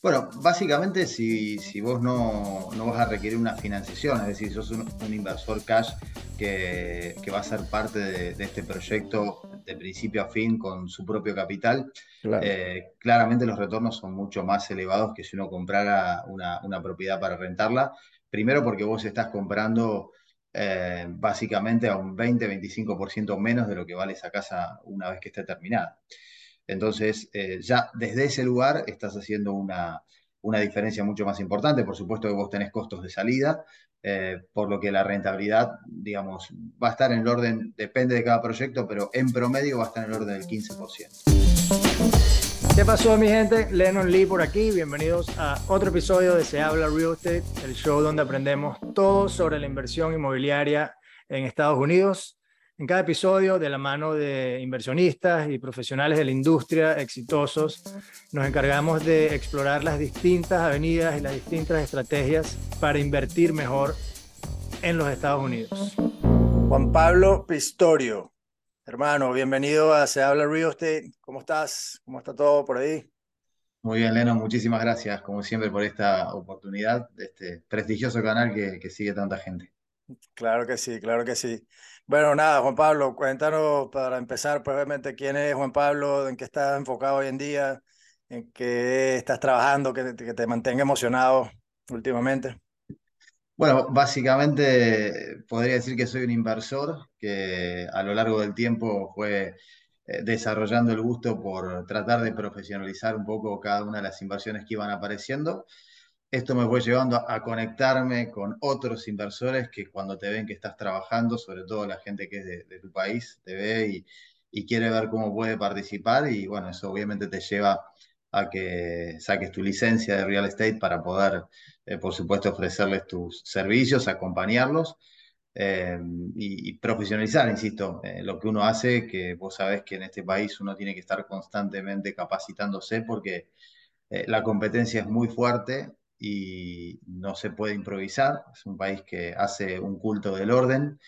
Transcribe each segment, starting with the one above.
Bueno, básicamente si, si vos no, no, vas a requerir una financiación, es decir, sos un, un inversor cash que, que, va a ser parte de, de, este proyecto de principio a fin con su propio capital, claro. eh, claramente los retornos son mucho más elevados que si uno comprara una, una propiedad para rentarla. Primero porque vos estás comprando eh, básicamente a un 20-25% menos de lo que vale esa casa una vez que esté terminada. Entonces, eh, ya desde ese lugar estás haciendo una, una, diferencia mucho más importante. Por supuesto que vos tenés costos de salida, eh, por lo que la rentabilidad, digamos, va a estar en el orden, depende de cada proyecto, pero en promedio va a estar en el orden del 15%. ¿Qué pasó, mi gente? Lennon Lee por aquí. Bienvenidos a otro episodio de Se Habla Real Estate, el show donde aprendemos todo sobre la inversión inmobiliaria en Estados Unidos. En cada episodio, de la mano de inversionistas y profesionales de la industria exitosos, nos encargamos de explorar las distintas avenidas y las distintas estrategias para invertir mejor en los Estados Unidos. Juan Pablo Pistorio, hermano, bienvenido a Se Habla Real Estate. ¿Cómo estás? ¿Cómo está todo por ahí? Muy bien, Leno, muchísimas gracias, como siempre, por esta oportunidad de este prestigioso canal que, que sigue tanta gente. Claro que sí, claro que sí. Bueno, nada, Juan Pablo, cuéntanos para empezar, probablemente quién es Juan Pablo, en qué estás enfocado hoy en día, en qué estás trabajando, que, que te mantenga emocionado últimamente. Bueno, básicamente podría decir que soy un inversor que a lo largo del tiempo fue eh, desarrollando el gusto por tratar de profesionalizar un poco cada una de las inversiones que iban apareciendo esto me fue llevando a, conectarme con otros inversores que cuando te ven que estás trabajando, sobre todo la gente que es de, tu país, te ve y, y, quiere ver cómo puede participar y bueno, eso obviamente te lleva a que saques tu licencia de real estate para poder, eh, por supuesto, ofrecerles tus servicios, acompañarlos eh, y, y, profesionalizar, insisto, eh, lo que uno hace, que vos sabés que en este país uno tiene que estar constantemente capacitándose porque eh, la competencia es muy fuerte y no se puede improvisar. Es un país que hace un culto del orden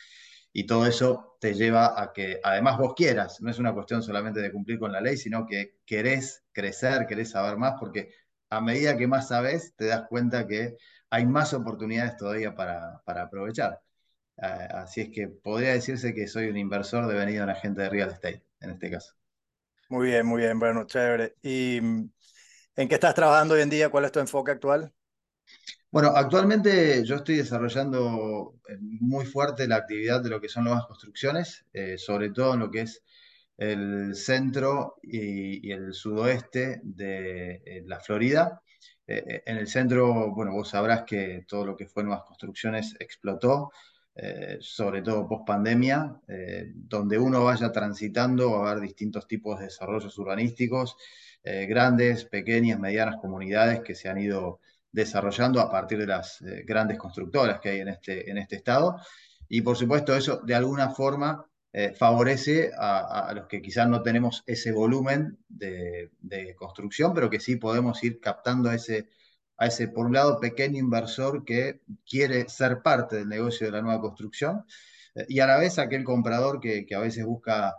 y todo eso te lleva a que además vos quieras. No es una cuestión solamente de cumplir con la ley, sino que querés crecer, querés saber más, porque a medida que más sabes, te das cuenta que hay más oportunidades todavía para, para aprovechar. Uh, así es que podría decirse que soy un inversor devenido en agente de real estate, en este caso. Muy bien, muy bien, bueno, chévere. ¿Y en qué estás trabajando hoy en día? ¿Cuál es tu enfoque actual? Bueno, actualmente yo estoy desarrollando eh, muy fuerte la actividad de lo que son nuevas construcciones, eh, sobre todo en lo que es el centro y, el sudoeste de eh, la Florida. En el centro, bueno, vos sabrás que todo lo que fue nuevas construcciones explotó, sobre todo post pandemia, donde uno vaya transitando va a haber distintos tipos de desarrollos urbanísticos, grandes, pequeñas, medianas comunidades que se han ido desarrollando a partir de las eh, grandes constructoras que hay en este, en este estado. Y por supuesto eso de alguna forma eh, favorece a, los que quizás no tenemos ese volumen de, construcción, pero que sí podemos ir captando a ese, a ese, por un lado, pequeño inversor que quiere ser parte del negocio de la nueva construcción eh, y a la vez aquel comprador que, a veces busca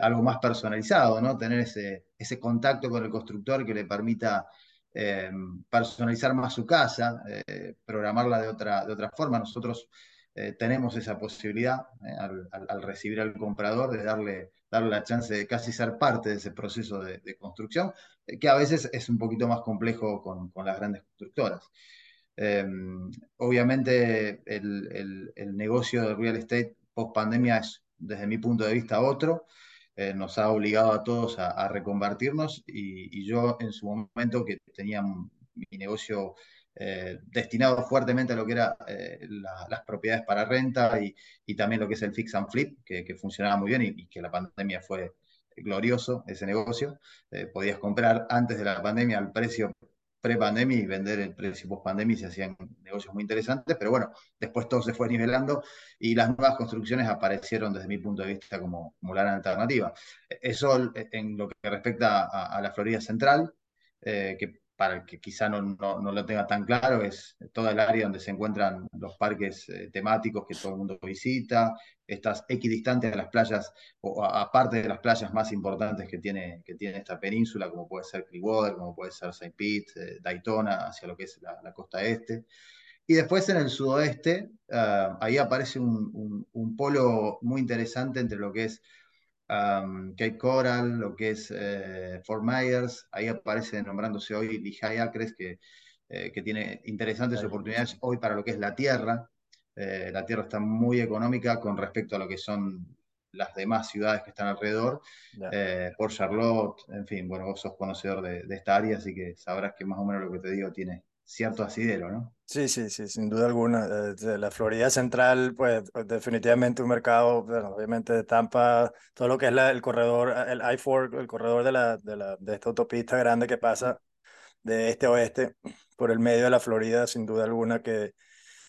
algo más personalizado, ¿no? Tener ese, ese contacto con el constructor que le permita eh, personalizar más su casa, eh, programarla de otra, de otra forma. Nosotros eh, tenemos esa posibilidad al, recibir al comprador de darle, darle la chance de casi ser parte de ese proceso de, construcción, que a veces es un poquito más complejo con, las grandes constructoras. obviamente el, el, negocio de real estate post pandemia es, desde mi punto de vista, otro eh, nos ha obligado a todos a, reconvertirnos y, yo en su momento que tenía mi negocio eh, destinado fuertemente a lo que eran eh, la, las propiedades para renta y, también lo que es el fix and flip, que, funcionaba muy bien y, y, que la pandemia fue glorioso ese negocio. Podías comprar antes de la pandemia al precio pre-pandemia y vender el precio post-pandemia y se hacían negocios muy interesantes, pero bueno, después todo se fue nivelando y las nuevas construcciones aparecieron desde mi punto de vista como, como la alternativa. Eso en lo que respecta a, a la Florida Central, eh, que para el que quizá no, no, lo tenga tan claro, es toda el área donde se encuentran los parques eh, temáticos que todo el mundo visita, estas equidistantes de las playas, o aparte de las playas más importantes que tiene, que tiene esta península, como puede ser Clearwater, como puede ser St. Pete, eh, Daytona, hacia lo que es la, costa este. Y después en el sudoeste, ah, ahí aparece un, un, polo muy interesante entre lo que es um, Cape Coral, lo que es eh, Fort Myers, ahí aparece nombrándose hoy Lehigh Acres, que, eh, que tiene interesantes oportunidades hoy para lo que es la tierra. Eh, la tierra está muy económica con respecto a lo que son las demás ciudades que están alrededor, por Charlotte, en fin, bueno, vos sos conocedor de, de, esta área, así que sabrás que más o menos lo que te digo tiene cierto asidero, ¿no? Sí, sí, sí, sin duda alguna. La Florida Central, pues definitivamente un mercado, bueno, obviamente de Tampa, todo lo que es el corredor, el I-4, el corredor de, la, de, la, de esta autopista grande que pasa de este a oeste por el medio de la Florida, sin duda alguna que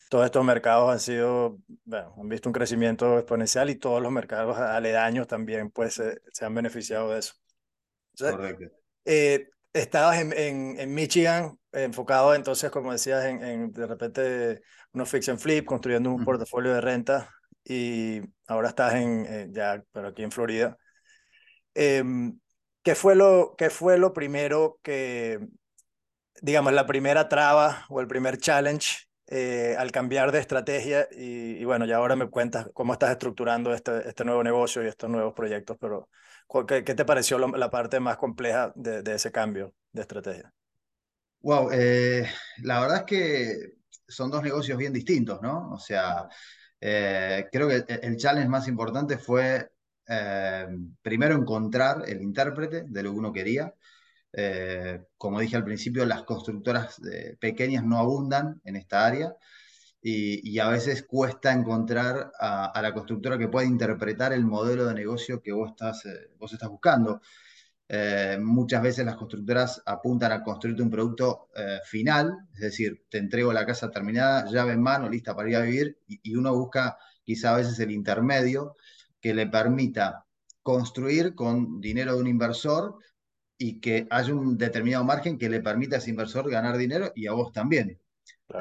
todos estos mercados han sido, bueno, han visto un crecimiento exponencial y todos los mercados aledaños también pues se, han beneficiado de eso. Correcto. Eh, estabas en, en, en Michigan, enfocado entonces, como decías, en, en, de repente unos fix and flip, construyendo un portafolio de renta y ahora estás en, eh, ya, pero aquí en Florida. Em, ¿qué, fue lo, ¿Qué fue lo primero que, digamos, la primera traba o el primer challenge eh, al cambiar de estrategia? Y, bueno, ya ahora me cuentas cómo estás estructurando este, este nuevo negocio y estos nuevos proyectos, pero ¿qué, qué te pareció la parte más compleja de, de ese cambio de estrategia? Wow, eh, la verdad es que son dos negocios bien distintos, ¿no? O sea, eh, creo que el challenge más importante fue eh, primero encontrar el intérprete de lo que uno quería. como dije al principio, las constructoras pequeñas no abundan en esta área y, a veces cuesta encontrar a, la constructora que pueda interpretar el modelo de negocio que vos estás, vos estás buscando. Eh, muchas veces las constructoras apuntan a construirte un producto eh, final, es decir, te entrego la casa terminada, llave en mano, lista para ir a vivir, y, uno busca quizá a veces el intermedio que le permita construir con dinero de un inversor y que haya un determinado margen que le permita a ese inversor ganar dinero y a vos también.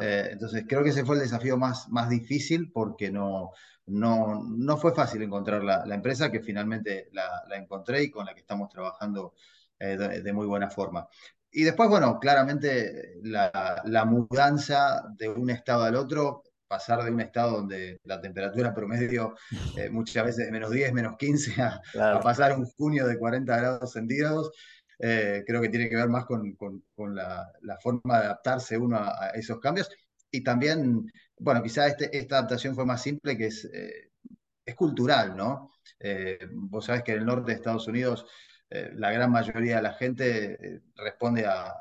Eh, entonces, creo que ese fue el desafío más, más difícil porque no, no, no fue fácil encontrar la, empresa que finalmente la, encontré y con la que estamos trabajando eh, de, muy buena forma. Y después, bueno, claramente la, mudanza de un estado al otro, pasar de un estado donde la temperatura promedio eh, muchas veces de menos 10, menos 15, a, pasar un junio de 40 grados centígrados, eh, creo que tiene que ver más con, la, forma de adaptarse uno a, esos cambios. Y también, bueno, quizá este, esta adaptación fue más simple, que es, eh, es cultural, ¿no? Eh, vos sabés que en el norte de Estados Unidos la gran mayoría de la gente responde a,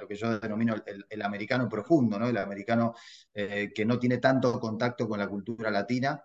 lo que yo denomino el, americano profundo, ¿no? El americano que no tiene tanto contacto con la cultura latina,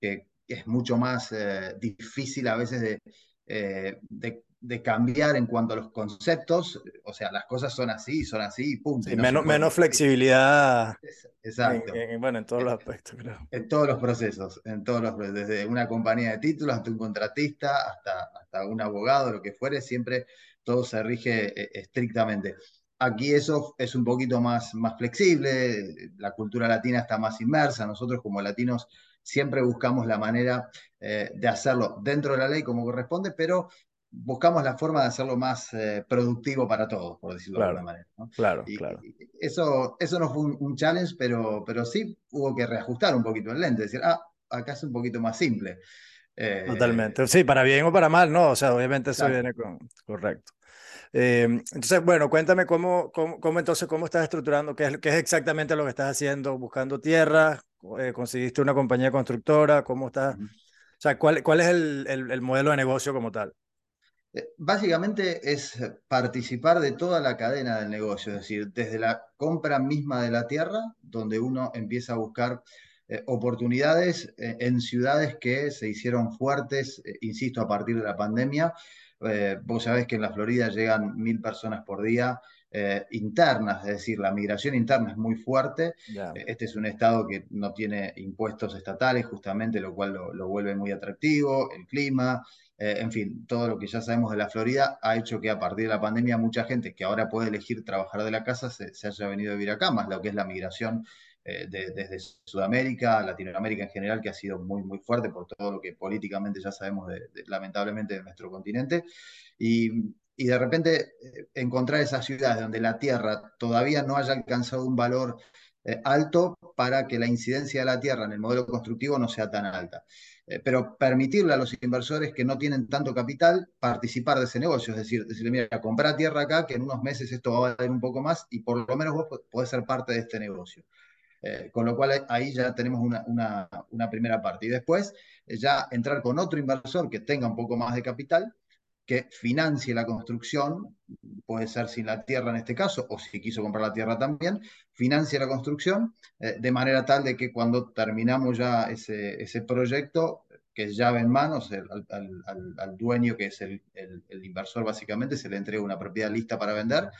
que es mucho más difícil a veces de, de de cambiar en cuanto a los conceptos, o sea, las cosas son así, son así, punto. menos, menos flexibilidad. Exacto. bueno, en todos los aspectos, creo. En todos los procesos, en todos los desde una compañía de títulos hasta un contratista, hasta, hasta un abogado, lo que fuere, siempre todo se rige eh, estrictamente. Aquí eso es un poquito más, más flexible, la cultura latina está más inmersa, nosotros como latinos siempre buscamos la manera eh, de hacerlo dentro de la ley como corresponde, pero buscamos la forma de hacerlo más eh, productivo para todos, por decirlo de alguna manera. Claro, claro. eso, eso no fue un, challenge, pero, pero sí hubo que reajustar un poquito el lente, decir, ah, acá es un poquito más simple. Eh, Totalmente. Sí, para bien o para mal, ¿no? O sea, obviamente eso viene con... Correcto. Eh, entonces, bueno, cuéntame cómo, cómo, entonces, cómo estás estructurando, qué es, qué es exactamente lo que estás haciendo, buscando tierra, conseguiste una compañía constructora, cómo estás, o sea, cuál, cuál es el, el, el modelo de negocio como tal. Eh, básicamente es participar de toda la cadena del negocio, es decir, desde la compra misma de la tierra, donde uno empieza a buscar eh, oportunidades eh, en ciudades que se hicieron fuertes, insisto, a partir de la pandemia. vos sabés que en la Florida llegan mil personas por día eh, internas, es decir, la migración interna es muy fuerte. Este es un estado que no tiene impuestos estatales, justamente, lo cual lo, vuelve muy atractivo, el clima, eh, en fin, todo lo que ya sabemos de la Florida ha hecho que a partir de la pandemia mucha gente que ahora puede elegir trabajar de la casa se, haya venido a vivir acá, más lo que es la migración eh, desde Sudamérica, Latinoamérica en general, que ha sido muy, muy fuerte por todo lo que políticamente ya sabemos lamentablemente de nuestro continente. Y, de repente eh, encontrar esas ciudades donde la tierra todavía no haya alcanzado un valor alto para que la incidencia de la tierra en el modelo constructivo no sea tan alta. Eh, pero permitirle a los inversores que no tienen tanto capital participar de ese negocio, es decir, decirle, mira, comprar tierra acá, que en unos meses esto va a valer un poco más y por lo menos vos podés ser parte de este negocio. con lo cual ahí ya tenemos una, una, una primera parte. Y después ya entrar con otro inversor que tenga un poco más de capital que financie la construcción, puede ser sin la tierra en este caso, o si quiso comprar la tierra también, financie la construcción eh, de manera tal de que cuando terminamos ya ese, ese proyecto, que es llave en manos, al, dueño, que es el, el, inversor básicamente, se le entrega una propiedad lista para vender.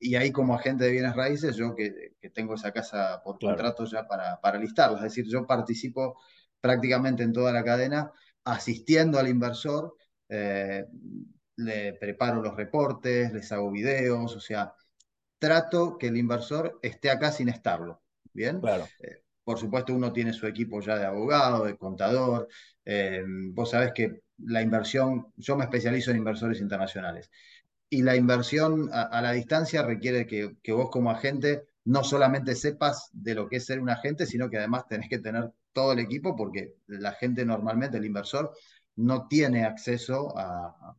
Y ahí como agente de bienes raíces, yo que, que tengo esa casa por contrato ya para, para listarla, es decir, yo participo prácticamente en toda la cadena asistiendo al inversor eh, le preparo los reportes, les hago videos, o sea, trato que el inversor esté acá sin estarlo. Bien, claro. Eh, por supuesto, uno tiene su equipo ya de abogado, de contador. Eh, vos sabés que la inversión, yo me especializo en inversores internacionales. Y la inversión a, la distancia requiere que, que, vos como agente no solamente sepas de lo que es ser un agente, sino que además tenés que tener todo el equipo porque la gente normalmente, el inversor, no tiene acceso a,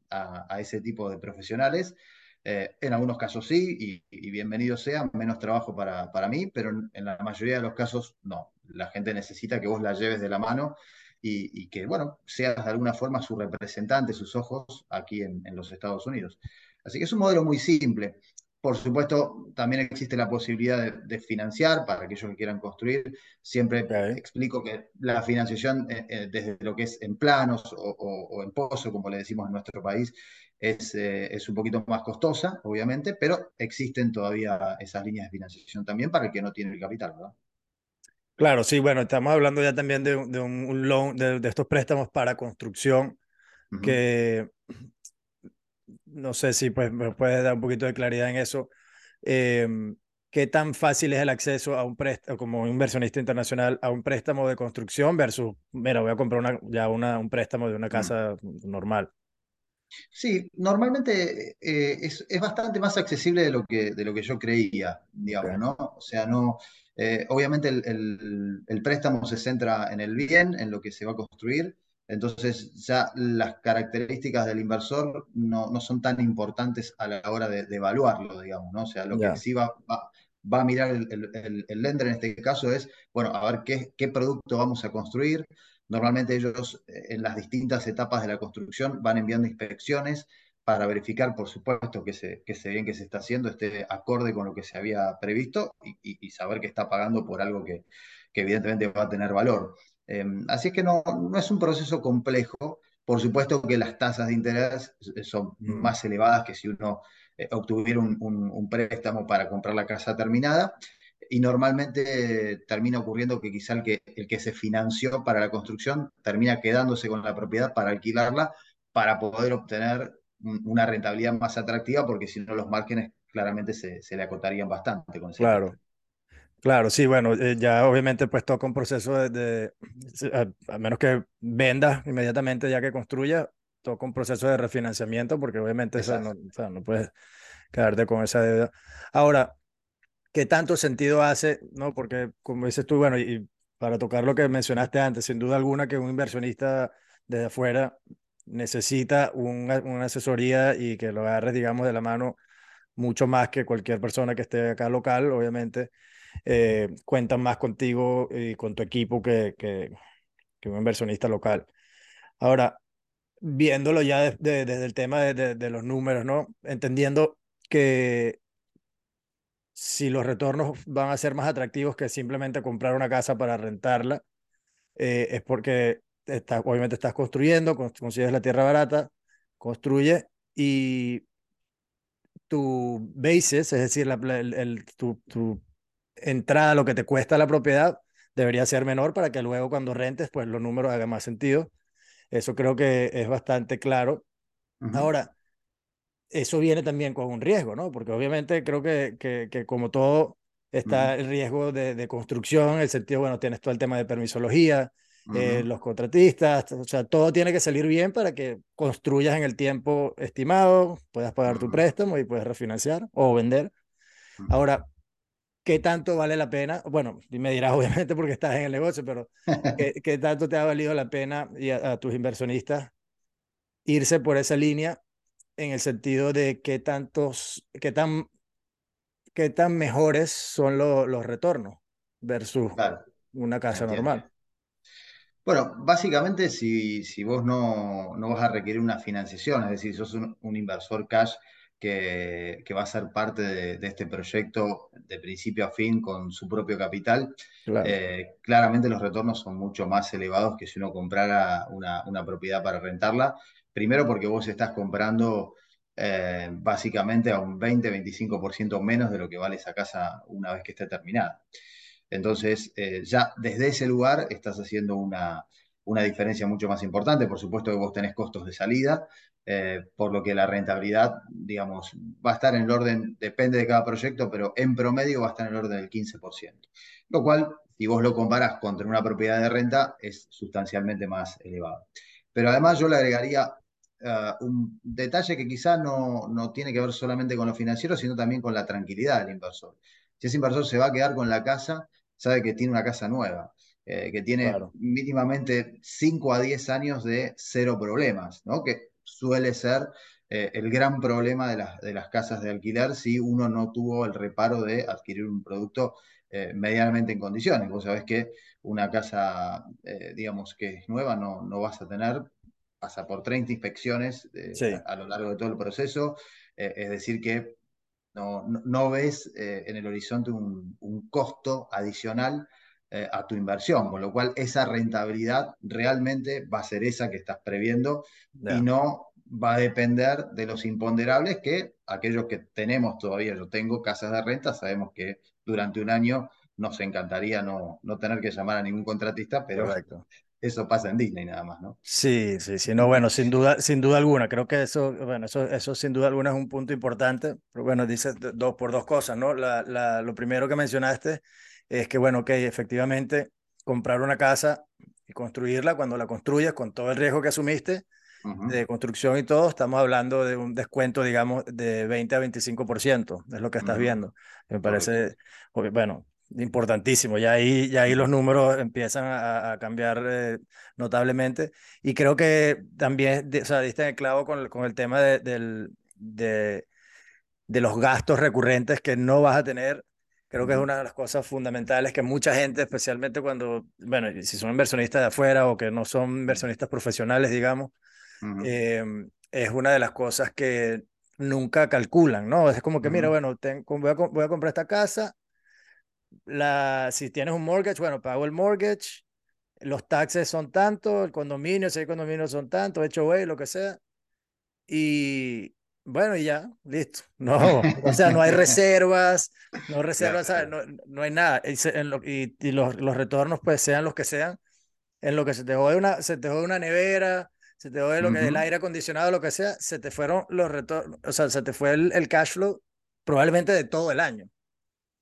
ese tipo de profesionales. Eh, en algunos casos sí, y, bienvenido sea, menos trabajo para, mí, pero en, la mayoría de los casos no. La gente necesita que vos la lleves de la mano y, que, bueno, seas de alguna forma su representante, sus ojos aquí en, en los Estados Unidos. Así que es un modelo muy simple. Por supuesto, también existe la posibilidad de, financiar para aquellos que quieran construir. Siempre explico que la financiación, eh, eh, desde lo que es en planos o, en pozo, como le decimos en nuestro país, es, eh, es, un poquito más costosa, obviamente, pero existen todavía esas líneas de financiación también para el que no tiene el capital, ¿verdad? Claro, sí, bueno, estamos hablando ya también de, un, loan, de, estos préstamos para construcción, que no sé si pues, me puedes dar un poquito de claridad en eso. Em, ¿Qué tan fácil es el acceso a un préstamo, como inversionista internacional, a un préstamo de construcción versus, mira, voy a comprar una, ya una, un préstamo de una mm. casa normal? Sí, normalmente eh, es, es, bastante más accesible de lo que, de lo que yo creía, digamos, ¿no? O sea, no, eh, obviamente el, el, el, préstamo se centra en el bien, en lo que se va a construir, entonces ya las características del inversor no, no son tan importantes a la hora de, evaluarlo, digamos, ¿no? O sea, lo que sí va, va, a mirar el, el, lender en este caso es, bueno, a ver qué, qué producto vamos a construir. Normalmente ellos eh, en las distintas etapas de la construcción van enviando inspecciones para verificar, por supuesto, que se, que se bien que se está haciendo, esté acorde con lo que se había previsto y, y saber que está pagando por algo que, que evidentemente va a tener valor. Em, así es que no, no es un proceso complejo. Por supuesto que las tasas de interés son mm. más elevadas que si uno eh, obtuviera un, préstamo para comprar la casa terminada. Y normalmente termina ocurriendo que quizá el que, el que se financió para la construcción termina quedándose con la propiedad para alquilarla para poder obtener una rentabilidad más atractiva, porque si no los márgenes claramente se, se le acotarían bastante. Con claro. Claro, sí, bueno, eh, ya obviamente pues toca un proceso de, a, menos que venda inmediatamente ya que construya, toca un proceso de refinanciamiento porque obviamente eso no, o sea, no puedes quedarte con esa deuda. Ahora, ¿qué tanto sentido hace? No, porque como dices tú, bueno, y para tocar lo que mencionaste antes, sin duda alguna que un inversionista desde afuera necesita una, una asesoría y que lo agarres, digamos, de la mano mucho más que cualquier persona que esté acá local, obviamente eh, cuentan más contigo y con tu equipo que, que, un inversionista local. Ahora, viéndolo ya desde el tema de, de, los números, ¿no? Entendiendo que si los retornos van a ser más atractivos que simplemente comprar una casa para rentarla, eh, es porque está, obviamente estás construyendo, consigues la tierra barata, construye y tu basis, es decir, la, el, tu, tu, entrada, lo que te cuesta la propiedad, debería ser menor para que luego cuando rentes, pues los números hagan más sentido. Eso creo que es bastante claro. Ahora, eso viene también con un riesgo, ¿no? Porque obviamente creo que, que, que como todo está el riesgo de, de, construcción, el sentido, bueno, tienes todo el tema de permisología, eh, los contratistas, o sea, todo tiene que salir bien para que construyas en el tiempo estimado, puedas pagar tu préstamo y puedes refinanciar o vender. Ahora, ¿qué tanto vale la pena? Bueno, me dirás obviamente porque estás en el negocio, pero ¿qué, qué tanto te ha valido la pena y a, tus inversionistas irse por esa línea en el sentido de qué tantos, qué tan, qué tan mejores son los retornos versus una casa normal? Bueno, básicamente si, si vos no, no, vas a requerir una financiación, es decir, sos un, un inversor cash que, que, va a ser parte de, de, este proyecto de principio a fin con su propio capital, claro. eh, claramente los retornos son mucho más elevados que si uno comprara una, una propiedad para rentarla. Primero porque vos estás comprando eh, básicamente a un 20-25% menos de lo que vale esa casa una vez que esté terminada. Entonces, eh, ya desde ese lugar estás haciendo una, una, diferencia mucho más importante. Por supuesto que vos tenés costos de salida, eh, por lo que la rentabilidad, digamos, va a estar en el orden, depende de cada proyecto, pero en promedio va a estar en el orden del 15%. Lo cual, si vos lo comparás contra una propiedad de renta, es sustancialmente más elevado. Pero además yo le agregaría uh, un detalle que quizá no, no tiene que ver solamente con lo financiero, sino también con la tranquilidad del inversor. Si ese inversor se va a quedar con la casa, sabe que tiene una casa nueva, eh, que tiene claro. mínimamente 5 a 10 años de cero problemas, ¿no? que suele ser eh, el gran problema de, la, de, las casas de alquiler si uno no tuvo el reparo de adquirir un producto eh, medianamente en condiciones. Vos sabés que una casa, digamos, que es nueva no, no vas a tener, pasa por 30 inspecciones sí. a, a, lo largo de todo el proceso, es decir que no, no, ves en el horizonte un, un costo adicional eh, a tu inversión, con lo cual esa rentabilidad realmente va a ser esa que estás previendo yeah. y no va a depender de los imponderables que aquellos que tenemos todavía, yo tengo casas de renta, sabemos que durante un año nos encantaría no, no tener que llamar a ningún contratista, pero Correcto eso pasa en Disney nada más, ¿no? Sí, sí, sí, no, bueno, sin duda, sin duda alguna, creo que eso, bueno, eso, eso sin duda alguna es un punto importante, pero bueno, dice dos por dos cosas, ¿no? La, la, lo primero que mencionaste es que, bueno, que efectivamente comprar una casa y construirla, cuando la construyas con todo el riesgo que asumiste uh -huh. de construcción y todo, estamos hablando de un descuento, digamos, de 20 a 25%, es lo que estás uh -huh. viendo. Me parece, porque, bueno, importantísimo. Ya ahí, ya ahí los números empiezan a, a cambiar eh, notablemente. Y creo que también, o sea, diste en el clavo con, con el tema de, del, de, de, los gastos recurrentes que no vas a tener. Creo que es una de las cosas fundamentales que mucha gente, especialmente cuando, bueno, si son inversionistas de afuera o que no son inversionistas profesionales, digamos, uh -huh. eh, es una de las cosas que nunca calculan, ¿no? Es como que, uh -huh. mira, bueno, tengo, voy, a, voy a comprar esta casa, la, si tienes un mortgage, bueno, pago el mortgage, los taxes son tanto, el condominio, si hay condominio son tanto, hecho güey, lo que sea. Y bueno, y ya, listo. No, o sea, no hay reservas, no reservas, no, no, hay nada. Y, y, y los, los, retornos, pues sean los que sean, en lo que se te jode una, se te jode una nevera, se te jode lo que, uh -huh. el aire acondicionado, lo que sea, se te fueron los retornos, o sea, se te fue el, el cash flow probablemente de todo el año.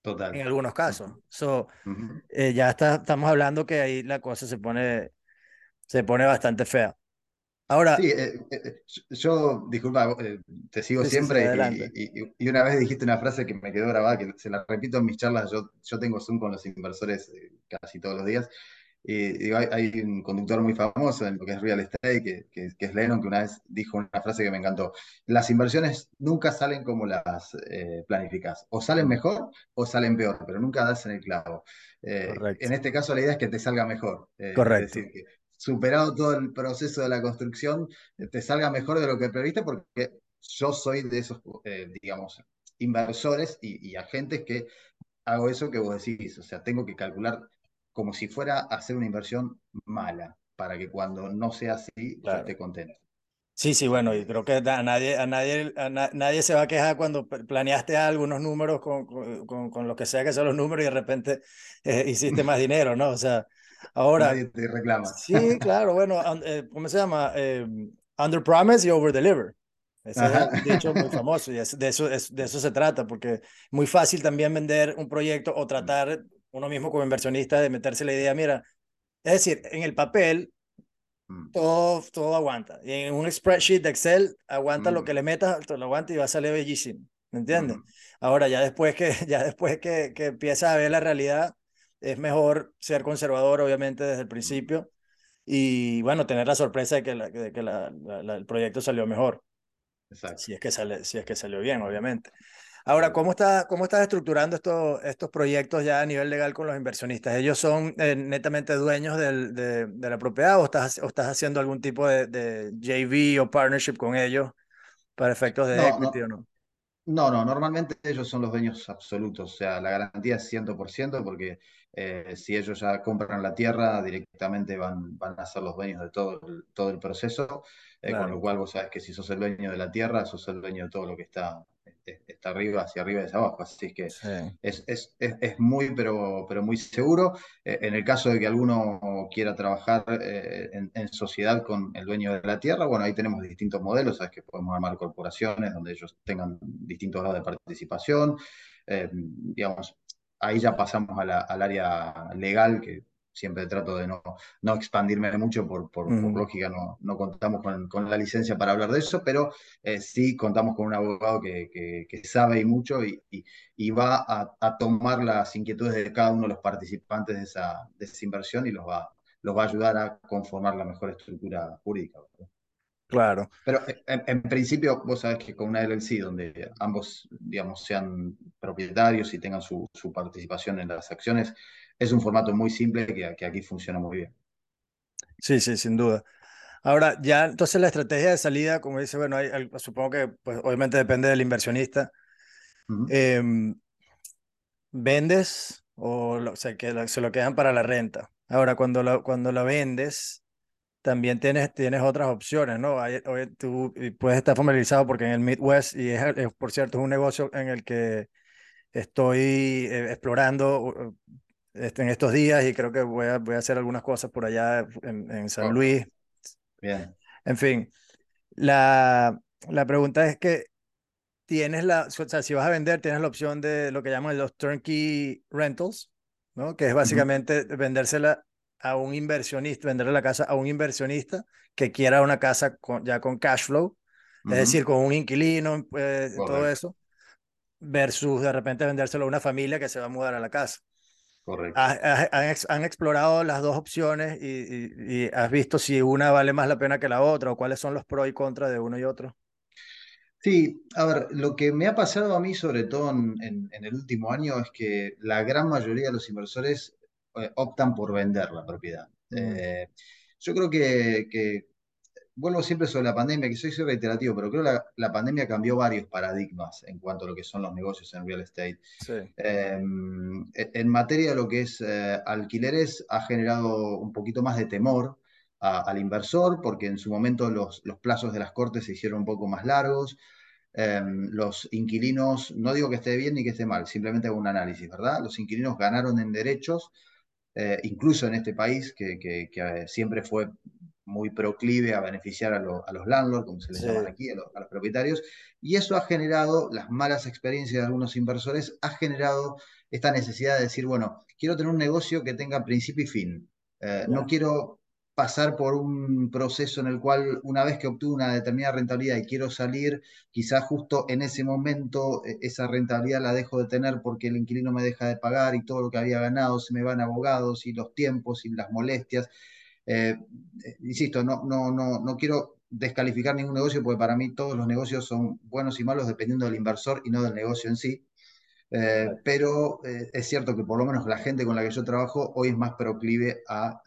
Total. En algunos casos. So, uh -huh. eh, ya está, estamos hablando que ahí la cosa se pone, se pone bastante fea. Ahora. Sí, eh, eh, yo, disculpa, eh, te sigo sí, siempre sí, y, y, y, una vez dijiste una frase que me quedó grabada, que se la repito en mis charlas. Yo, yo tengo Zoom con los inversores eh, casi todos los días y, hay, hay, un conductor muy famoso en lo que es real estate, que, que, que, es Lennon, que una vez dijo una frase que me encantó. Las inversiones nunca salen como las eh, planificas. O salen mejor o salen peor, pero nunca das en el clavo. Eh, en este caso la idea es que te salga mejor. Eh, Correcto. Es decir, que superado todo el proceso de la construcción, te salga mejor de lo que previste, porque yo soy de esos, eh, digamos, inversores y, y agentes que hago eso que vos decís. O sea, tengo que calcular como si fuera a hacer una inversión mala, para que cuando no sea así, claro. yo esté contento. Sí, sí, bueno, y creo que a nadie, a nadie, a nadie se va a quejar cuando planeaste algunos números con, con, con, lo que sea que sean los números y de repente eh, hiciste más dinero, ¿no? O sea, ahora... Nadie te reclama. Sí, claro, bueno, eh, ¿cómo se llama? Eh, under promise y over deliver. Ese es un dicho muy famoso y de, eso, es, de eso se trata, porque es muy fácil también vender un proyecto o tratar uno mismo como inversionista de meterse la idea, mira, es decir, en el papel Mm. Todo, todo aguanta. Y en un spreadsheet de Excel, aguanta lo mm. que le metas, lo aguanta y va a salir bellísimo. ¿Me entiendes? Mm. Ahora, ya después, que, ya después que, que empiezas a ver la realidad, es mejor ser conservador, obviamente, desde el principio. Y bueno, tener la sorpresa de que, la, de que la, el proyecto salió mejor. Exacto. Si es que, sale, si es que salió bien, obviamente. Ahora, ¿cómo estás, cómo estás estructurando estos, estos proyectos ya a nivel legal con los inversionistas? ¿Ellos son eh, netamente dueños del, de, de, la propiedad o estás, o estás haciendo algún tipo de, de, JV o partnership con ellos para efectos de equity o no? No, no, normalmente ellos son los dueños absolutos, o sea, la garantía es 100% porque eh, si ellos ya compran la tierra, directamente van, van a ser los dueños de todo el, todo el proceso, eh, con lo cual vos sabes que si sos el dueño de la tierra, sos el dueño de todo lo que está está arriba, hacia arriba y hacia abajo. Así que es, es, es, muy, pero, pero muy seguro. Eh, en el caso de que alguno quiera trabajar eh, en, sociedad con el dueño de la tierra, bueno, ahí tenemos distintos modelos, sabes que podemos armar corporaciones donde ellos tengan distintos grados de participación. Digamos, ahí ya pasamos al área legal, que siempre trato de no, no expandirme mucho, por, por, mm. lógica no, no contamos con, con, la licencia para hablar de eso, pero eh, sí contamos con un abogado que, que, sabe y mucho y, y, va a, a, tomar las inquietudes de cada uno de los participantes de esa, de esa inversión y los va, los va a ayudar a conformar la mejor estructura jurídica. Claro. Pero en, en, principio, vos sabés que con una LLC donde ambos, digamos, sean propietarios y tengan su, su participación en las acciones, es un formato muy simple que, que, aquí funciona muy bien. Sí, sí, sin duda. Ahora, ya entonces la estrategia de salida, como dice, bueno, hay, supongo que pues, obviamente depende del inversionista. Em, ¿Vendes o, o sea, que se lo quedan para la renta? Ahora, cuando la, cuando la vendes, también tienes, tienes otras opciones, ¿no? Hay, tú puedes estar familiarizado porque en el Midwest, y es, por cierto, es un negocio en el que estoy eh, explorando este, en estos días y creo que voy a, voy a hacer algunas cosas por allá en, en San Luis. Bien. En fin, la, la pregunta es que tienes la, o sea, si vas a vender, tienes la opción de lo que llaman los turnkey rentals, ¿no? Que es básicamente vendérsela a un inversionista, venderle la casa a un inversionista que quiera una casa con, ya con cash flow, es decir, con un inquilino, pues, todo eso, versus de repente vendérselo a una familia que se va a mudar a la casa. Correcto. Han, explorado las dos opciones y, has visto si una vale más la pena que la otra o cuáles son los pros y contras de uno y otro. Sí, a ver, lo que me ha pasado a mí, sobre todo en, el último año, es que la gran mayoría de los inversores optan por vender la propiedad. Eh, yo creo que, vuelvo siempre sobre la pandemia, que soy reiterativo, pero creo que la, pandemia cambió varios paradigmas en cuanto a lo que son los negocios en real estate. Em, e, en materia de lo que es eh, alquileres, ha generado un poquito más de temor al inversor, porque en su momento los, los, plazos de las cortes se hicieron un poco más largos. Em, los inquilinos, no digo que esté bien ni que esté mal, simplemente hago un análisis, ¿verdad? Los inquilinos ganaron en derechos, eh, incluso en este país, que, que, que siempre fue muy proclive a beneficiar a, los landlords, como se les llama aquí, a, los propietarios, y eso ha generado, las malas experiencias de algunos inversores, ha generado esta necesidad de decir, bueno, quiero tener un negocio que tenga principio y fin. Eh, no quiero pasar por un proceso en el cual una vez que obtuve una determinada rentabilidad y quiero salir, quizás justo en ese momento e, esa rentabilidad la dejo de tener porque el inquilino me deja de pagar y todo lo que había ganado se me van abogados y los tiempos y las molestias. Eh, eh, insisto, no, no, no, no quiero descalificar ningún negocio porque para mí todos los negocios son buenos y malos dependiendo del inversor y no del negocio en sí. Eh, pero es cierto que por lo menos la gente con la que yo trabajo hoy es más proclive a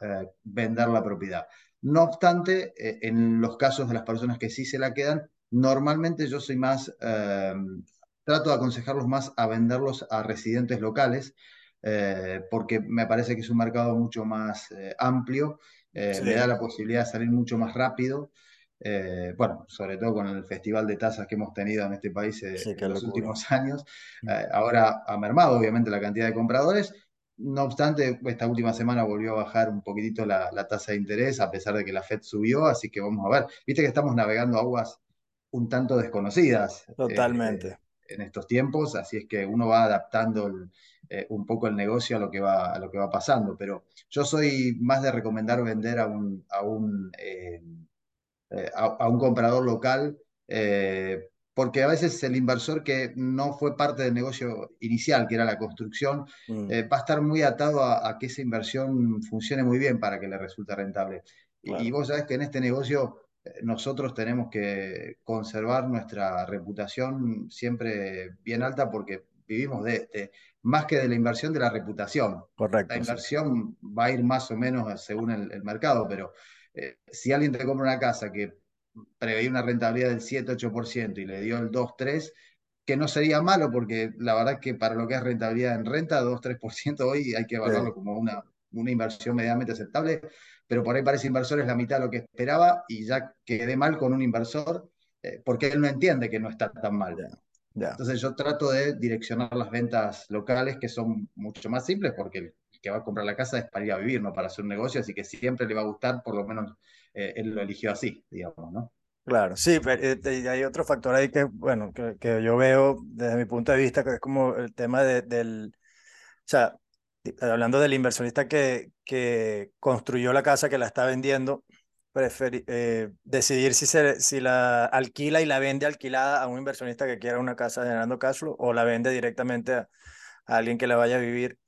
vender la propiedad. No obstante, en los casos de las personas que sí se la quedan, normalmente yo soy más, trato de aconsejarlos más a venderlos a residentes locales, porque me parece que es un mercado mucho más amplio eh, me da la posibilidad de salir mucho más rápido. Eh, bueno, sobre todo con el festival de tasas que hemos tenido en este país eh, Sí, en los locura. últimos años. Mm. Eh, ahora ha mermado obviamente la cantidad de compradores. No obstante, esta última semana volvió a bajar un poquitito la, la tasa de interés, a pesar de que la Fed subió, así que vamos a ver. Viste que estamos navegando aguas un tanto desconocidas eh, Totalmente. en estos tiempos, así es que uno va adaptando el, un poco el negocio a lo que va, a lo que va pasando. Pero yo soy más de recomendar vender a un, a un eh, a, a, un comprador local, eh, porque a veces el inversor que no fue parte del negocio inicial, que era la construcción, Mm, eh, va a estar muy atado a, a, que esa inversión funcione muy bien para que le resulte rentable. Y, y vos sabés que en este negocio nosotros tenemos que conservar nuestra reputación siempre bien alta porque vivimos de, de, más que de la inversión, de la reputación. La correcto, sí. inversión va a ir más o menos según el, el mercado, pero eh, si alguien te compra una casa que preveía una rentabilidad del 7-8% y le dio el 2-3%, que no sería malo porque la verdad es que para lo que es rentabilidad en renta, 2-3% hoy hay que Sí, evaluarlo como una, una inversión medianamente aceptable, pero por ahí para ese inversor es la mitad de lo que esperaba y ya quedé mal con un inversor eh, porque él no entiende que no está tan mal. Entonces yo trato de direccionar las ventas locales que son mucho más simples porque el que va a comprar la casa es para ir a vivir, no para hacer un negocio, así que siempre le va a gustar, por lo menos eh, él lo eligió así, digamos, ¿no? claro. Sí, pero eh, hay otro factor ahí que, bueno, que, que yo veo desde mi punto de vista, que es como el tema de, del, o sea, hablando del inversionista que, que construyó la casa, que la está vendiendo, preferi- eh, decidir si, se, si la alquila y la vende alquilada a un inversionista que quiera una casa generando cash flow o la vende directamente a, a alguien que la vaya a vivir.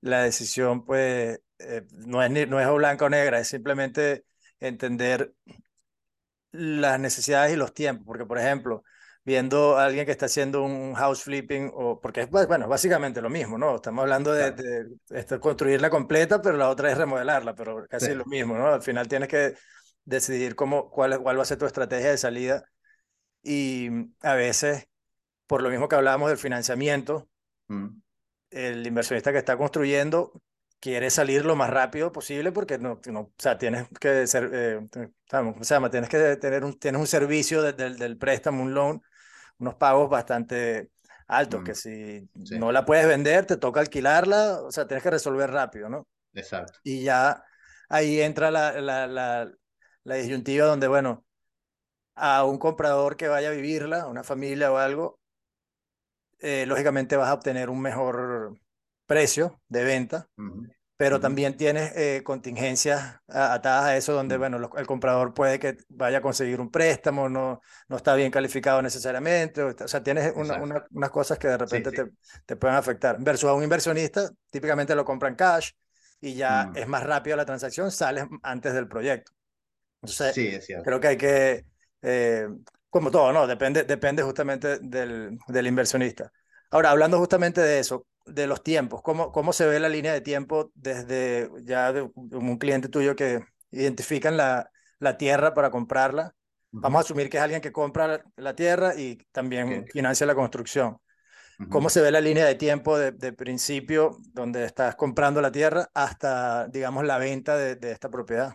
La decisión, pues, eh, no es, ni, no es o blanca o negra, es simplemente entender las necesidades y los tiempos, porque por ejemplo, viendo a alguien que está haciendo un house flipping, o porque es bueno, básicamente lo mismo, ¿no? Estamos hablando de, de, de construirla completa, pero la otra es remodelarla, pero Sí. casi lo mismo, ¿no? Al final tienes que decidir cómo, cuál, cuál va a ser tu estrategia de salida y a veces, por lo mismo que hablábamos del financiamiento, Mm. El inversionista que está construyendo quiere salir lo más rápido posible porque no, no o sea, tienes que ser, eh, ¿cómo se llama? Tienes que tener un, tienes un servicio de, de, del préstamo, un loan, unos pagos bastante altos, Mm. que si Sí, no la puedes vender, te toca alquilarla, o sea, tienes que resolver rápido, ¿no? exacto. Y ya ahí entra la, la, la, la disyuntiva donde, bueno, a un comprador que vaya a vivirla, una familia o algo, eh, lógicamente vas a obtener un mejor precio de venta, pero también tienes eh, contingencias atadas a eso donde, bueno, el comprador puede que vaya a conseguir un préstamo, no, no está bien calificado necesariamente, o, o sea, tienes una, unas cosas que de repente sí. te, te pueden afectar. Versus a un inversionista, típicamente lo compran cash y ya Mm. es más rápido la transacción, sales antes del proyecto. Entonces, Sí, es cierto. creo que hay que, eh, como todo, ¿no? Depende, depende justamente del, del inversionista. Ahora, hablando justamente de eso, de los tiempos, ¿cómo, cómo se ve la línea de tiempo desde ya de un cliente tuyo que identifican la, la tierra para comprarla? Vamos a asumir que es alguien que compra la tierra y también financia la construcción. ¿Cómo se ve la línea de tiempo de, de principio, donde estás comprando la tierra, hasta, digamos, la venta de, de esta propiedad?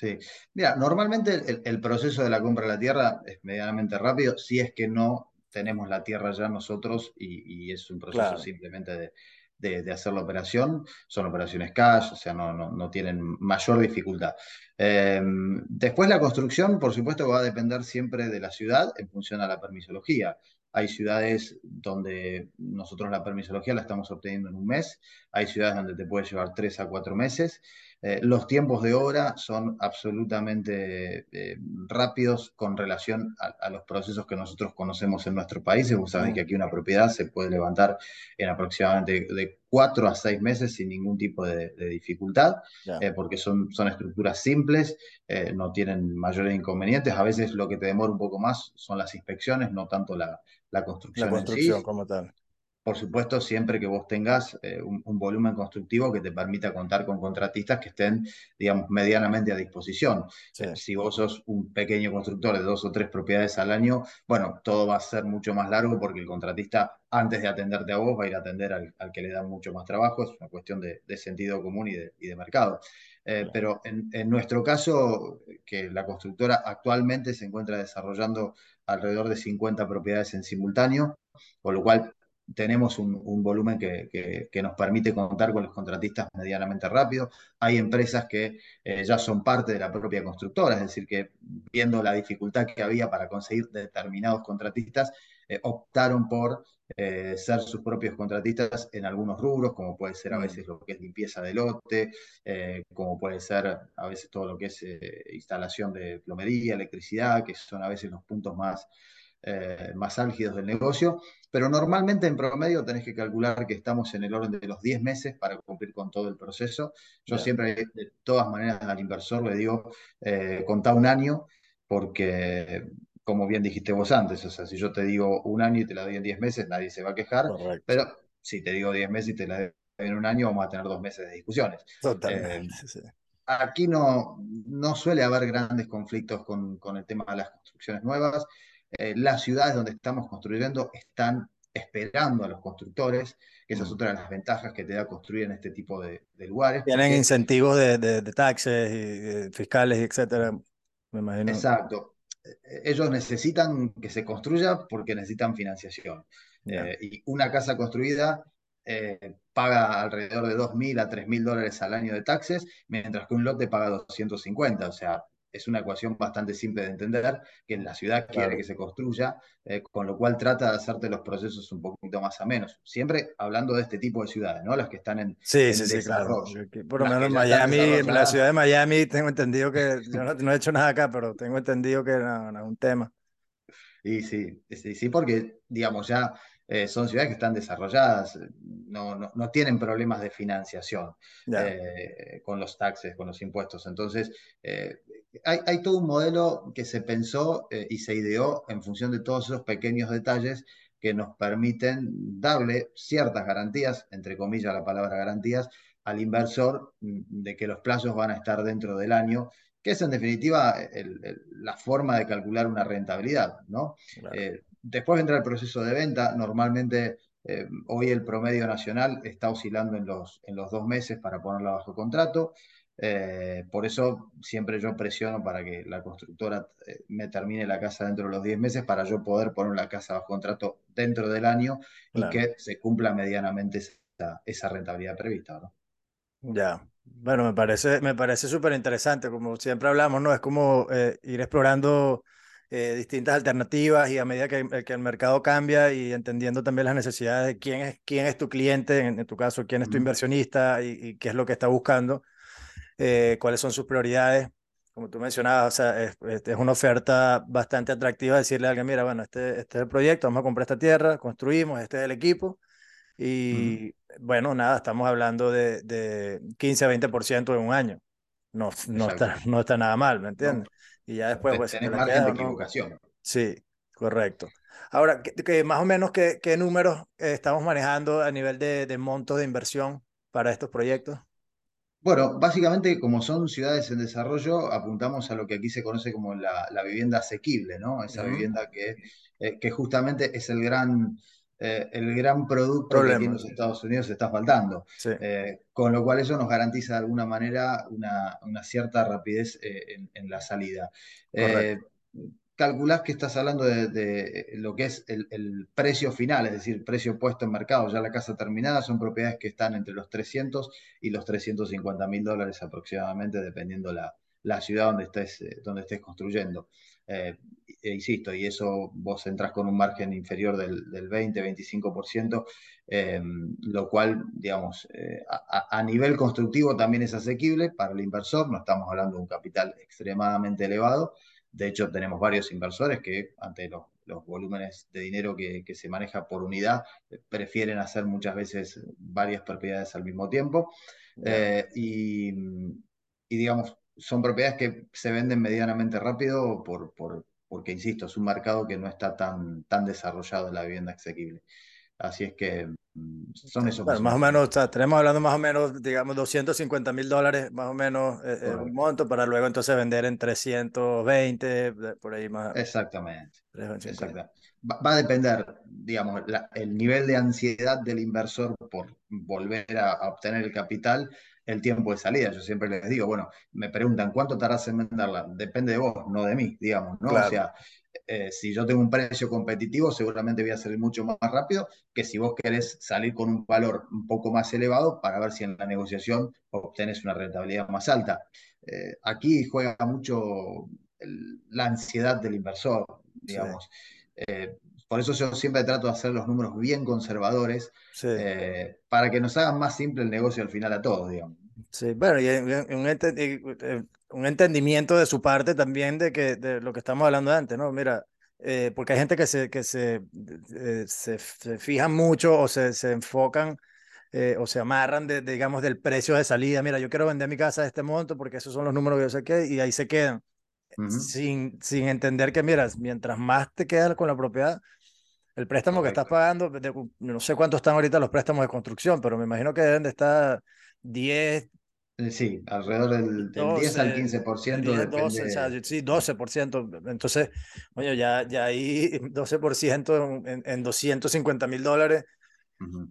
Sí, mira, normalmente el, el proceso de la compra de la tierra es medianamente rápido, si es que no tenemos la tierra ya nosotros y, y es un proceso Claro, simplemente de, de- de hacer la operación. Son operaciones cash, o sea, no, no, no tienen mayor dificultad. Eh, después la construcción, por supuesto, va a depender siempre de la ciudad en función a la permisología. Hay ciudades donde nosotros la permisología la estamos obteniendo en un mes, hay ciudades donde te puede llevar tres a cuatro meses. Eh, los tiempos de obra son absolutamente eh, rápidos con relación a, a, los procesos que nosotros conocemos en nuestro país. Vos sabés que mm, aquí una propiedad se puede levantar en aproximadamente de cuatro a seis meses sin ningún tipo de, de dificultad, eh, porque son, son estructuras simples, no tienen mayores inconvenientes. A veces lo que te demora un poco más son las inspecciones, no tanto la, la la construcción en construcción sí como tal. Por supuesto, siempre que vos tengas eh, un, volumen constructivo que te permita contar con contratistas que estén, digamos, medianamente a disposición. Eh, si vos sos un pequeño constructor de dos o tres propiedades al año, bueno, todo va a ser mucho más largo porque el contratista, antes de atenderte a vos, va a ir a atender al, que le da mucho más trabajo. Es una cuestión de, sentido común y de, mercado. Eh, pero en, en, nuestro caso, que la constructora actualmente se encuentra desarrollando alrededor de 50 propiedades en simultáneo, con lo cual tenemos un, volumen que, nos permite contar con los contratistas medianamente rápido. Hay empresas que eh, ya son parte de la propia constructora, es decir, que viendo la dificultad que había para conseguir determinados contratistas, eh, optaron por eh, ser sus propios contratistas en algunos rubros, como puede ser a mm. veces lo que es limpieza de lote, como puede ser a veces todo lo que es instalación de plomería, electricidad, que son a veces los puntos más eh, más álgidos del negocio, pero normalmente en promedio tenés que calcular que estamos en el orden de los 10 meses para cumplir con todo el proceso. Yo siempre, de todas maneras, al inversor le digo, eh, contá un año, porque como bien dijiste vos antes, o sea, si yo te digo un año y te la doy en 10 meses, nadie se va a quejar, pero si te digo 10 meses y te la doy en un año, vamos a tener dos meses de discusiones. Totalmente, eh, Aquí no, no suele haber grandes conflictos con, con el tema de las construcciones nuevas. Eh, las ciudades donde estamos construyendo están esperando a los constructores, que esa es mm. otra de las ventajas que te da construir en este tipo de, lugares. Tienen incentivos de, de, taxes, y, fiscales, etcétera, me imagino. Exacto. Eh, ellos necesitan que se construya porque necesitan financiación. Eh, y una casa construida paga alrededor de 2.000 a 3.000 dólares al año de taxes, mientras que un lote paga 250. O sea, es una ecuación bastante simple de entender, que la ciudad quiere que se construya, eh, con lo cual trata de hacerte los procesos un poquito más a menos. Siempre hablando de este tipo de ciudades, ¿no? Las que están en, sí, sí, sí, claro. Por lo menos en Miami, en la ciudad de Miami, tengo entendido que, yo no, he hecho nada acá, pero tengo entendido que no, es un tema. Y sí, sí, sí, porque, digamos, ya eh, son ciudades que están desarrolladas, eh, no, no, tienen problemas de financiación eh, con los taxes, con los impuestos. Entonces, hay, hay, todo un modelo que se pensó y se ideó en función de todos esos pequeños detalles que nos permiten darle ciertas garantías, entre comillas la palabra garantías, al inversor mm, de que los plazos van a estar dentro del año que es en definitiva la forma de calcular una rentabilidad, ¿no? Después vendrá el proceso de venta. Normalmente eh, hoy el promedio nacional está oscilando en los, en los dos meses para ponerla bajo contrato. Eh, por eso siempre yo presiono para que la constructora eh, me termine la casa dentro de los 10 meses para yo poder poner la casa bajo contrato dentro del año y que se cumpla medianamente esa, esa rentabilidad prevista. ¿no? Ya, bueno, me parece, me parece súper interesante, como siempre hablamos, ¿no? Es como ir explorando eh, distintas alternativas y a medida que, eh, que, el mercado cambia y entendiendo también las necesidades de quién es, quién es tu cliente, en, tu caso, quién es tu inversionista y, qué es lo que está buscando, eh, cuáles son sus prioridades. Como tú mencionabas, o sea, es, es, una oferta bastante atractiva decirle a alguien, mira, bueno, este, este es el proyecto, vamos a comprar esta tierra, construimos, este es el equipo. Y bueno, nada, estamos hablando de, de 15 a 20% en un año. No, no, está, no está nada mal, ¿me entiendes? Y ya después, pues. Tener margen de equivocación. Sí, correcto. Ahora, que, más o menos qué, qué números eh, estamos manejando a nivel de, de monto de inversión para estos proyectos? Bueno, básicamente como son ciudades en desarrollo, apuntamos a lo que aquí se conoce como la, la vivienda asequible, ¿no? Esa vivienda que, eh, que justamente es el gran, eh, el gran producto que aquí en los Estados Unidos se está faltando. Eh, con lo cual eso nos garantiza de alguna manera una, cierta rapidez eh, en, la salida. Calculás que estás hablando de, lo que es el, precio final, es decir, precio puesto en mercado, ya la casa terminada, son propiedades que están entre los 300 y los 350 mil dólares aproximadamente, dependiendo la, la ciudad donde estés, donde estés construyendo. Eh, e insisto, y eso vos entras con un margen inferior del, del 20-25%, eh, lo cual, digamos, eh, a, nivel constructivo también es asequible para el inversor, no estamos hablando de un capital extremadamente elevado, de hecho tenemos varios inversores que ante los, los volúmenes de dinero que, que, se maneja por unidad, prefieren hacer muchas veces varias propiedades al mismo tiempo. y, y, digamos, son propiedades que se venden medianamente rápido por, por, porque, insisto, es un mercado que no está tan, tan desarrollado en la vivienda asequible. Así es que mm, son esos. Bueno, más o menos, o tenemos hablando más o menos, digamos, 250 mil dólares, más o menos, eh, eh un monto para luego entonces vender en 320, por ahí más. Exactamente. Exactamente. Va, a depender, digamos, el nivel de ansiedad del inversor por volver a, obtener el capital, el tiempo de salida. Yo siempre les digo, bueno, me preguntan, ¿cuánto tardas en venderla? Depende de vos, no de mí, digamos, ¿no? O sea, eh, si yo tengo un precio competitivo, seguramente voy a salir mucho más rápido que si vos querés salir con un valor un poco más elevado para ver si en la negociación obtenés una rentabilidad más alta. Eh, aquí juega mucho la ansiedad del inversor, digamos. Eh, por eso yo siempre trato de hacer los números bien conservadores para que nos hagan más simple el negocio al final a todos, digamos. Sí, bueno, y un, un entendimiento de su parte también de que de lo que estamos hablando antes, ¿no? Mira, eh, porque hay gente que se, que se, eh, se, fijan mucho o se, se enfocan eh, o se amarran, de, digamos, del precio de salida. Mira, yo quiero vender mi casa a este monto porque esos son los números que yo sé que, y ahí se quedan. sin, sin entender que, mira, mientras más te quedas con la propiedad, el préstamo que estás pagando, no sé cuánto están ahorita los préstamos de construcción, pero me imagino que deben de estar 10, eh, sí, alrededor del, 10 al 15%. 10, 12, o sea, sí, 12%. Entonces, oye, ya, ya ahí 12% en, en 250 mil dólares.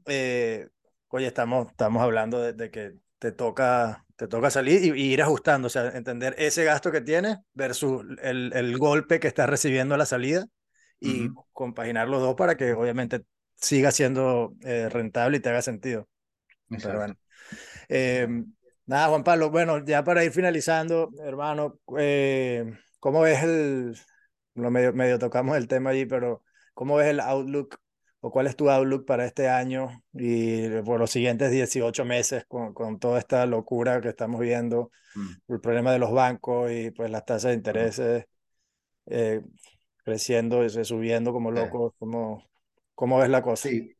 eh, oye, estamos, estamos hablando de, de, que te toca, te toca salir y, ir ajustando, o sea, entender ese gasto que tienes versus el, el golpe que estás recibiendo a la salida y compaginar los dos para que obviamente siga siendo eh, rentable y te haga sentido. Pero bueno. Eh, Nada, Juan Pablo, bueno, ya para ir finalizando, hermano, eh, ¿cómo ves el, lo medio, medio tocamos el tema allí, pero ¿cómo ves el outlook o cuál es tu outlook para este año y por los siguientes 18 meses con, con toda esta locura que estamos viendo, mm. el problema de los bancos y pues las tasas de intereses eh, creciendo y subiendo como locos, ¿cómo, ¿cómo ves la cosa? Sí,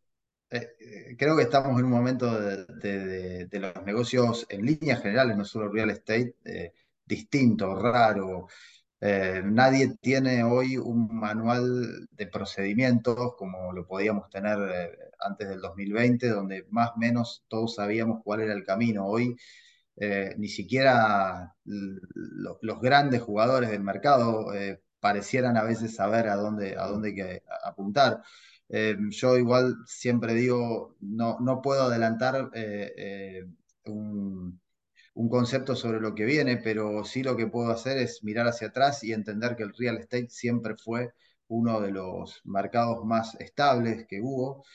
creo que estamos en un momento de, los negocios en líneas generales, no solo real estate, eh, distinto, raro. nadie tiene hoy un manual de procedimientos como lo podíamos tener antes del 2020, donde más o menos todos sabíamos cuál era el camino. Hoy ni siquiera los grandes jugadores del mercado parecieran a veces saber a dónde, a dónde hay que apuntar. Eh, yo igual siempre digo, no, no puedo adelantar eh, eh, un, un, concepto sobre lo que viene, pero sí lo que puedo hacer es mirar hacia atrás y entender que el real estate siempre fue uno de los mercados más estables que hubo,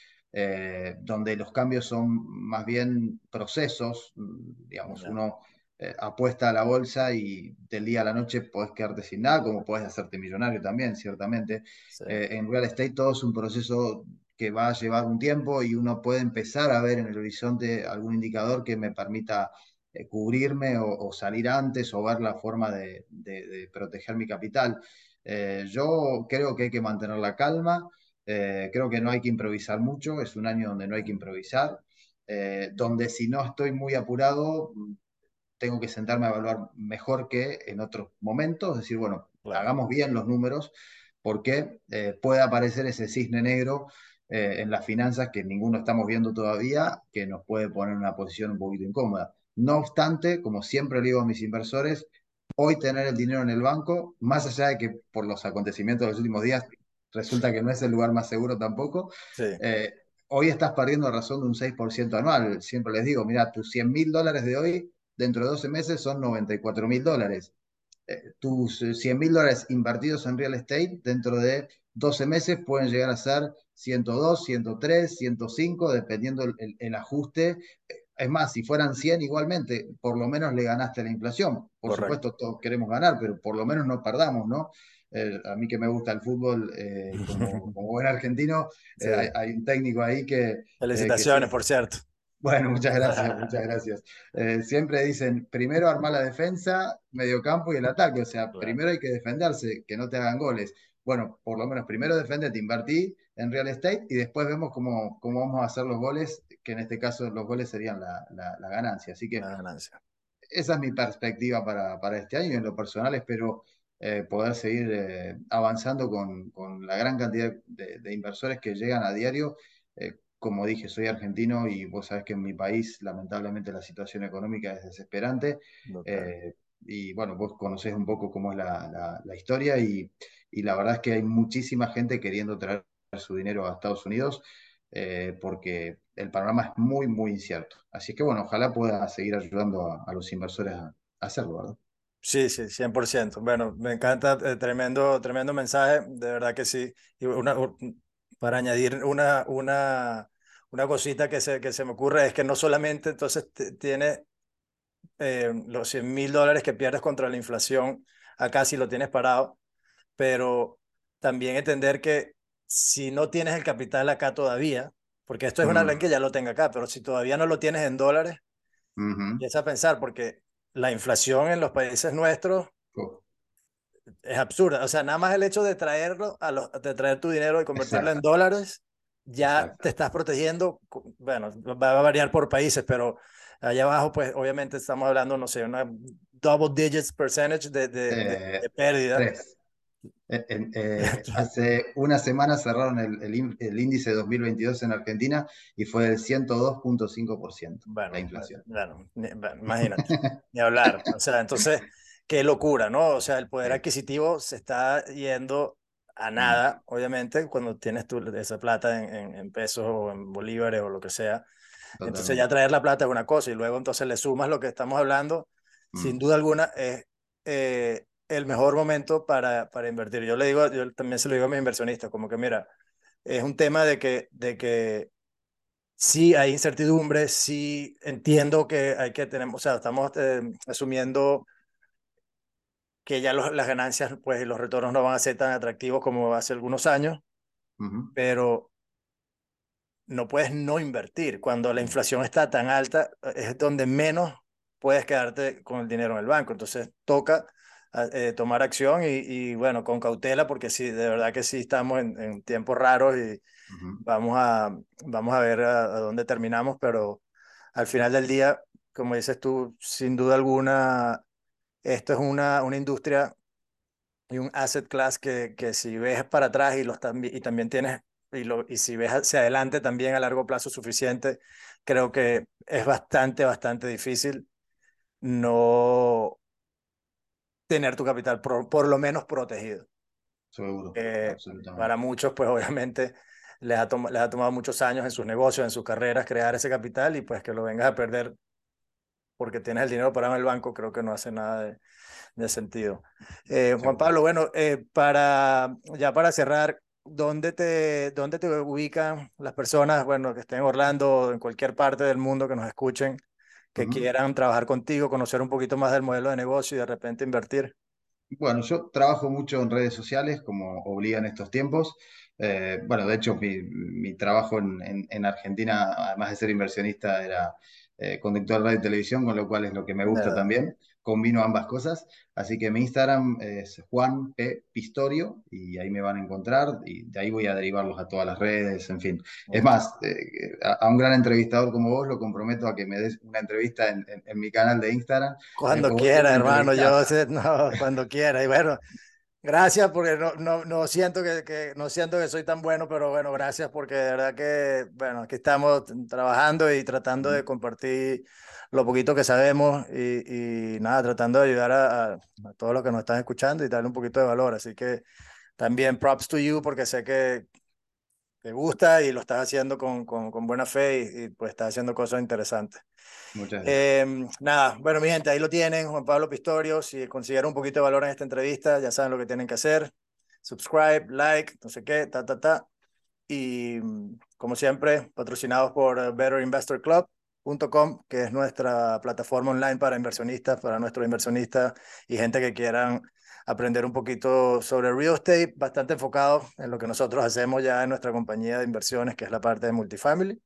donde los cambios son más bien procesos, digamos, uno eh, apuesta a la bolsa y del día a la noche podés quedarte sin nada, como podés hacerte millonario también, ciertamente. Eh, en real estate todo es un proceso que va a llevar un tiempo y uno puede empezar a ver en el horizonte algún indicador que me permita eh, cubrirme o, salir antes o ver la forma de, proteger mi capital. yo creo que hay que mantener la calma, creo que no hay que improvisar mucho, es un año donde no hay que improvisar. donde si no estoy muy apurado, tengo que sentarme a evaluar mejor que en otros momentos, es decir, bueno, hagamos bien los números, porque eh, puede aparecer ese cisne negro eh, en las finanzas que ninguno estamos viendo todavía, que nos puede poner en una posición un poquito incómoda. No obstante, como siempre le digo a mis inversores, hoy tener el dinero en el banco, más allá de que por los acontecimientos de los últimos días resulta que no es el lugar más seguro tampoco, eh, hoy estás perdiendo razón de un 6% anual. Siempre les digo, mira, tus 100 mil dólares de hoy dentro de 12 meses son 94 mil dólares. Eh, tus 100 mil dólares invertidos en real estate dentro de 12 meses pueden llegar a ser 102, 103, 105, dependiendo el, ajuste. Es más, si fueran 100 igualmente, por lo menos le ganaste la inflación. Por supuesto, todos queremos ganar, pero por lo menos no perdamos, ¿no? Eh, a mí que me gusta el fútbol, eh, como, buen argentino, hay, un técnico ahí que... Felicitaciones, por cierto. Bueno, muchas gracias, muchas gracias. Eh, siempre dicen, primero armar la defensa, mediocampo y el ataque. O sea, primero hay que defenderse, que no te hagan goles. Bueno, por lo menos primero defendete, invertí en real estate y después vemos cómo, cómo vamos a hacer los goles, que en este caso los goles serían la, la, ganancia. Así que ganancia. esa es mi perspectiva para, para, este año y en lo personal espero eh, poder seguir eh, avanzando con, con, la gran cantidad de, de, inversores que llegan a diario Eh, como dije, soy argentino y vos sabés que en mi país lamentablemente la situación económica es desesperante. Eh, y bueno, vos conocés un poco cómo es la, la, historia y, y, la verdad es que hay muchísima gente queriendo traer su dinero a Estados Unidos eh, porque el panorama es muy, muy incierto. Así que bueno, ojalá pueda seguir ayudando a, los inversores a, hacerlo, ¿verdad? Sí, sí, 100%. Bueno, me encanta, eh, tremendo, tremendo mensaje, de verdad que sí. Y una, para añadir una, una, una cosita que se, que se me ocurre es que no solamente entonces tiene eh, los 100 mil dólares que pierdes contra la inflación acá si lo tienes parado, pero también entender que si no tienes el capital acá todavía, porque esto es una ley que ya lo tenga acá, pero si todavía no lo tienes en dólares, empieza a pensar, porque la inflación en los países nuestros oh. es absurda. O sea, nada más el hecho de traerlo, a de traer tu dinero y convertirlo en dólares, ya te estás protegiendo. Bueno, va a variar por países, pero allá abajo, pues obviamente estamos hablando, no sé, una double digits percentage de, de, eh, pérdida. Eh, eh, hace una semana cerraron el, el, índice 2022 en Argentina y fue del 102.5% bueno, la inflación. Bueno, imagínate, ni hablar. O sea, entonces, qué locura, ¿no? O sea, el poder adquisitivo se está yendo a mm. nada, obviamente, cuando tienes tú esa plata en, en, pesos o en bolívares o lo que sea. Entonces ya traer la plata es una cosa y luego entonces le sumas lo que estamos hablando, sin mm. duda alguna es eh, el mejor momento para, para invertir. Yo le digo, yo también se lo digo a mis inversionistas, como que mira, es un tema de que, de que sí hay incertidumbre, sí entiendo que hay que tener, o sea, estamos eh, asumiendo que ya las ganancias, pues los retornos no van a ser tan atractivos como hace algunos años, pero no puedes no invertir. Cuando la inflación está tan alta, es donde menos puedes quedarte con el dinero en el banco. Entonces toca eh, tomar acción y, bueno, con cautela, porque sí, de verdad que sí estamos en, tiempos raros y vamos, a, vamos a ver a, dónde terminamos, pero al final del día, como dices tú, sin duda alguna, esto es una, una industria y un asset class que, que si ves para atrás y, los y también tienes, y, lo, y si ves hacia adelante también a largo plazo suficiente, creo que es bastante, bastante difícil no tener tu capital por, lo menos protegido. Seguro. Eh, para muchos, pues obviamente les ha, les ha tomado muchos años en sus negocios, en sus carreras, crear ese capital y pues que lo vengas a perder porque tienes el dinero parado en el banco, creo que no hace nada de, sentido. Eh, Juan Pablo, bueno, eh, para, ya para cerrar, ¿dónde te, ¿dónde te ubican las personas, bueno, que estén en Orlando en cualquier parte del mundo que nos escuchen? que quieran trabajar contigo, conocer un poquito más del modelo de negocio y de repente invertir? Bueno, yo trabajo mucho en redes sociales, como obligan estos tiempos. Eh, bueno, de hecho, mi, mi trabajo en, en, Argentina, además de ser inversionista, era eh, conductor de radio y televisión, con lo cual es lo que me gusta también combino ambas cosas. Así que mi Instagram es Juan P. Pistorio y ahí me van a encontrar y de ahí voy a derivarlos a todas las redes, en fin. Es más, eh, a, un gran entrevistador como vos lo comprometo a que me des una entrevista en, mi canal de Instagram. Cuando quiera, hermano, yo sé, no, cuando quiera. Y bueno, Gracias, porque no, no, no, siento que, que, no siento que soy tan bueno, pero bueno, gracias porque de verdad que, bueno, aquí estamos trabajando y tratando de compartir lo poquito que sabemos y, y nada, tratando de ayudar a, a, todos los que nos están escuchando y darle un poquito de valor. Así que también props to you porque sé que te gusta y lo estás haciendo con, con, con buena fe y, y, pues estás haciendo cosas interesantes. Muchas gracias. Eh, nada, bueno, mi gente, ahí lo tienen, Juan Pablo Pistorio. Si consiguieron un poquito de valor en esta entrevista, ya saben lo que tienen que hacer. Subscribe, like, no sé qué, ta, ta, ta. Y como siempre, patrocinados por betterinvestorclub.com, que es nuestra plataforma online para inversionistas, para nuestros inversionistas y gente que quieran aprender un poquito sobre real estate, bastante enfocado en lo que nosotros hacemos ya en nuestra compañía de inversiones, que es la parte de multifamily.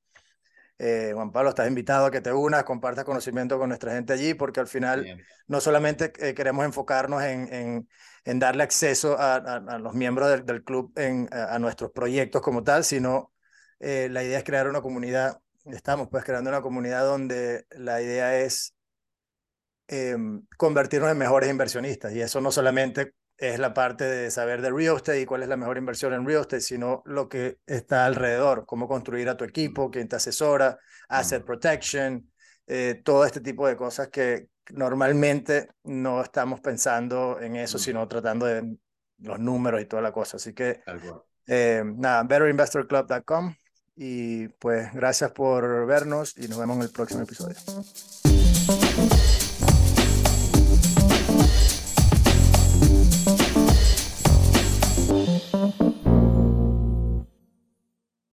Eh, Juan Pablo, estás invitado a que te unas, compartas conocimiento con nuestra gente allí, porque al final no solamente eh, queremos enfocarnos en, en, en, darle acceso a, a, los miembros del, del club en, a, nuestros proyectos como tal, sino eh, la idea es crear una comunidad. Estamos pues creando una comunidad donde la idea es em, convertirnos en mejores inversionistas y eso no solamente es la parte de saber de real estate y cuál es la mejor inversión en real estate, sino lo que está alrededor, cómo construir a tu equipo, quién te asesora, asset protection, eh, todo este tipo de cosas que normalmente no estamos pensando en eso, sino tratando de los números y toda la cosa. Así que, eh, nada, betterinvestorclub.com y pues gracias por vernos y nos vemos en el próximo episodio.